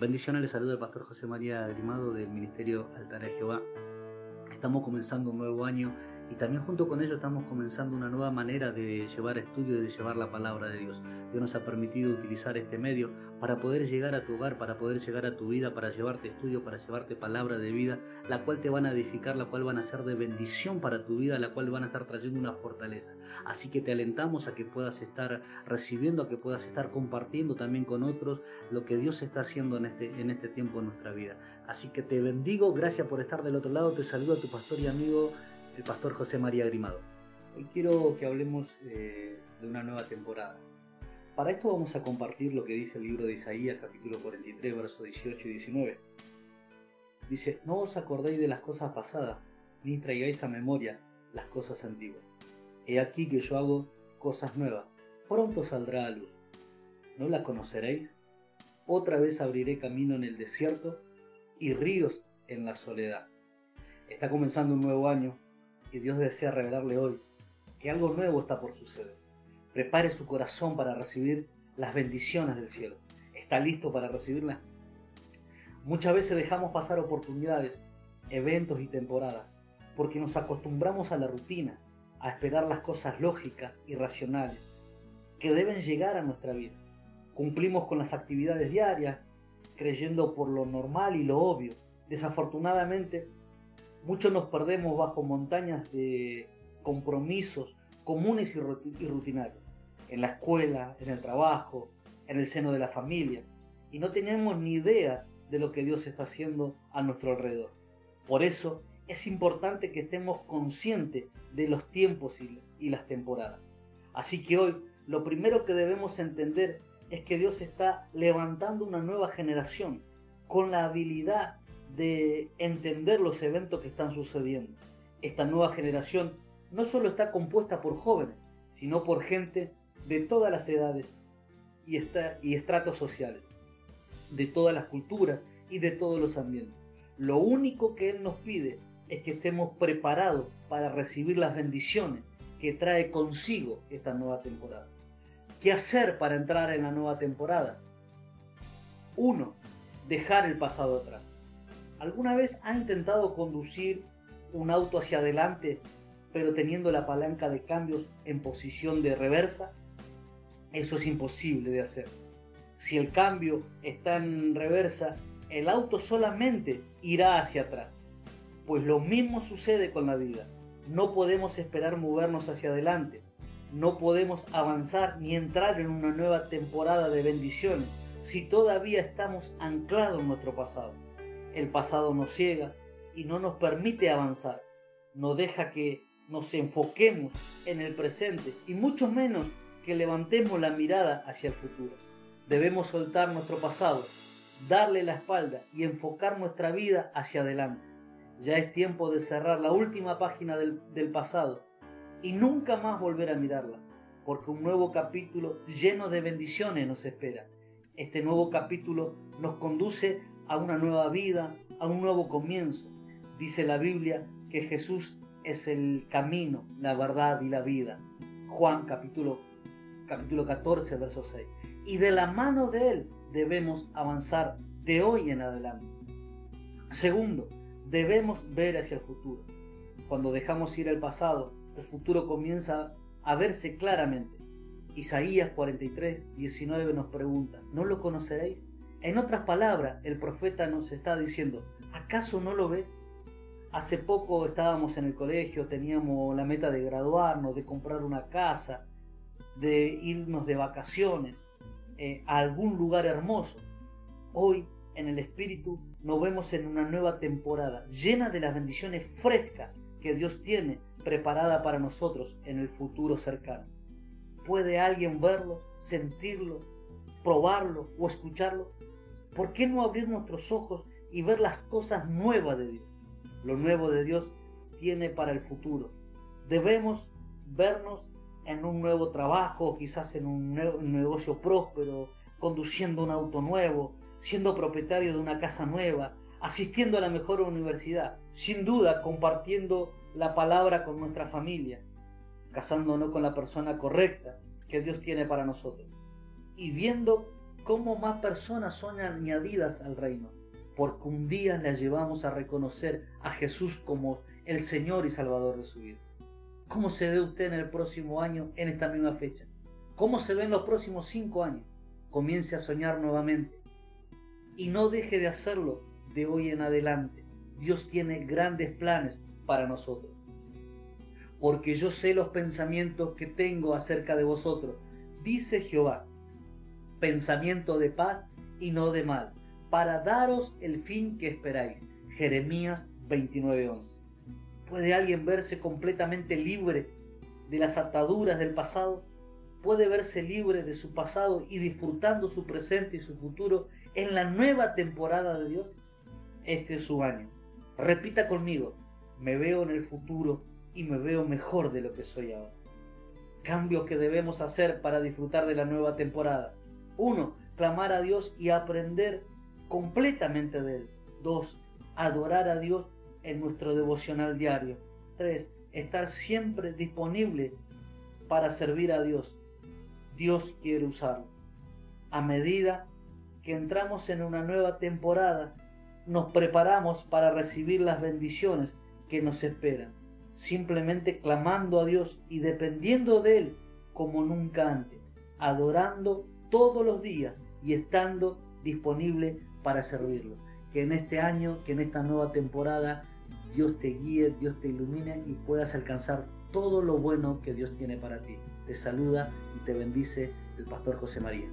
Bendiciones, les saluda el pastor José María Grimado del Ministerio Altar de Jehová. Estamos comenzando un nuevo año y también junto con ello estamos comenzando una nueva manera de llevar estudio y de llevar la palabra de Dios. Dios nos ha permitido utilizar este medio para poder llegar a tu hogar, para poder llegar a tu vida, para llevarte estudio, para llevarte palabra de vida, la cual te van a edificar, la cual van a ser de bendición para tu vida, la cual van a estar trayendo una fortaleza. Así que te alentamos a que puedas estar recibiendo, a que puedas estar compartiendo también con otros lo que Dios está haciendo en este, en este tiempo en nuestra vida. Así que te bendigo, gracias por estar del otro lado, te saludo a tu pastor y amigo el pastor José María Grimado. Hoy quiero que hablemos eh, de una nueva temporada. Para esto vamos a compartir lo que dice el libro de Isaías, capítulo 43, versos 18 y 19. Dice, no os acordéis de las cosas pasadas, ni traigáis a memoria las cosas antiguas. He aquí que yo hago cosas nuevas, pronto saldrá a luz. ¿No la conoceréis? Otra vez abriré camino en el desierto y ríos en la soledad. Está comenzando un nuevo año y Dios desea revelarle hoy que algo nuevo está por suceder. Prepare su corazón para recibir las bendiciones del cielo. ¿Está listo para recibirlas? Muchas veces dejamos pasar oportunidades, eventos y temporadas porque nos acostumbramos a la rutina, a esperar las cosas lógicas y racionales que deben llegar a nuestra vida. Cumplimos con las actividades diarias, creyendo por lo normal y lo obvio. Desafortunadamente, Muchos nos perdemos bajo montañas de compromisos comunes y rutinarios, en la escuela, en el trabajo, en el seno de la familia, y no tenemos ni idea de lo que Dios está haciendo a nuestro alrededor. Por eso es importante que estemos conscientes de los tiempos y las temporadas. Así que hoy lo primero que debemos entender es que Dios está levantando una nueva generación con la habilidad de entender los eventos que están sucediendo. Esta nueva generación no solo está compuesta por jóvenes, sino por gente de todas las edades y, y estratos sociales, de todas las culturas y de todos los ambientes. Lo único que Él nos pide es que estemos preparados para recibir las bendiciones que trae consigo esta nueva temporada. ¿Qué hacer para entrar en la nueva temporada? Uno, dejar el pasado atrás. ¿Alguna vez ha intentado conducir un auto hacia adelante, pero teniendo la palanca de cambios en posición de reversa? Eso es imposible de hacer. Si el cambio está en reversa, el auto solamente irá hacia atrás. Pues lo mismo sucede con la vida. No podemos esperar movernos hacia adelante. No podemos avanzar ni entrar en una nueva temporada de bendiciones si todavía estamos anclados en nuestro pasado. El pasado nos ciega y no nos permite avanzar. No deja que nos enfoquemos en el presente y mucho menos que levantemos la mirada hacia el futuro. Debemos soltar nuestro pasado, darle la espalda y enfocar nuestra vida hacia adelante. Ya es tiempo de cerrar la última página del, del pasado y nunca más volver a mirarla, porque un nuevo capítulo lleno de bendiciones nos espera. Este nuevo capítulo nos conduce a una nueva vida, a un nuevo comienzo. Dice la Biblia que Jesús es el camino, la verdad y la vida. Juan capítulo, capítulo 14, verso 6. Y de la mano de Él debemos avanzar de hoy en adelante. Segundo, debemos ver hacia el futuro. Cuando dejamos ir al pasado, el futuro comienza a verse claramente. Isaías 43, 19 nos pregunta, ¿no lo conoceréis? En otras palabras, el profeta nos está diciendo, ¿acaso no lo ves? Hace poco estábamos en el colegio, teníamos la meta de graduarnos, de comprar una casa, de irnos de vacaciones eh, a algún lugar hermoso. Hoy, en el Espíritu, nos vemos en una nueva temporada llena de las bendiciones frescas que Dios tiene preparada para nosotros en el futuro cercano. ¿Puede alguien verlo, sentirlo, probarlo o escucharlo? ¿Por qué no abrir nuestros ojos y ver las cosas nuevas de Dios? Lo nuevo de Dios tiene para el futuro. Debemos vernos en un nuevo trabajo, quizás en un, negocio próspero, conduciendo un auto nuevo, siendo propietario de una casa nueva, asistiendo a la mejor universidad, sin duda compartiendo la palabra con nuestra familia, casándonos con la persona correcta que Dios tiene para nosotros y viendo cómo más personas son añadidas al reino, porque un día las llevamos a reconocer a Jesús como el Señor y Salvador de su vida. ¿Cómo se ve usted en el próximo año en esta misma fecha? ¿Cómo se ve en los próximos cinco años? Comience a soñar nuevamente y no deje de hacerlo de hoy en adelante. Dios tiene grandes planes para nosotros. Porque yo sé los pensamientos que tengo acerca de vosotros, dice Jehová, pensamiento de paz y no de mal, para daros el fin que esperáis. Jeremías 29:11. ¿Puede alguien verse completamente libre de las ataduras del pasado? ¿Puede verse libre de su pasado y disfrutando su presente y su futuro en la nueva temporada de Dios? Este es su año. Repita conmigo, me veo en el futuro y me veo mejor de lo que soy ahora. Cambios que debemos hacer para disfrutar de la nueva temporada. Uno, clamar a Dios y aprender completamente de Él. Dos, adorar a Dios en nuestro devocional diario. 3. Estar siempre disponible para servir a Dios. Dios quiere usarlo. A medida que entramos en una nueva temporada, nos preparamos para recibir las bendiciones que nos esperan, simplemente clamando a Dios y dependiendo de Él como nunca antes, adorando todos los días y estando disponible para servirlo que en este año, que en esta nueva temporada, Dios te guíe, Dios te ilumine y puedas alcanzar todo lo bueno que Dios tiene para ti. Te saluda y te bendice el pastor José María.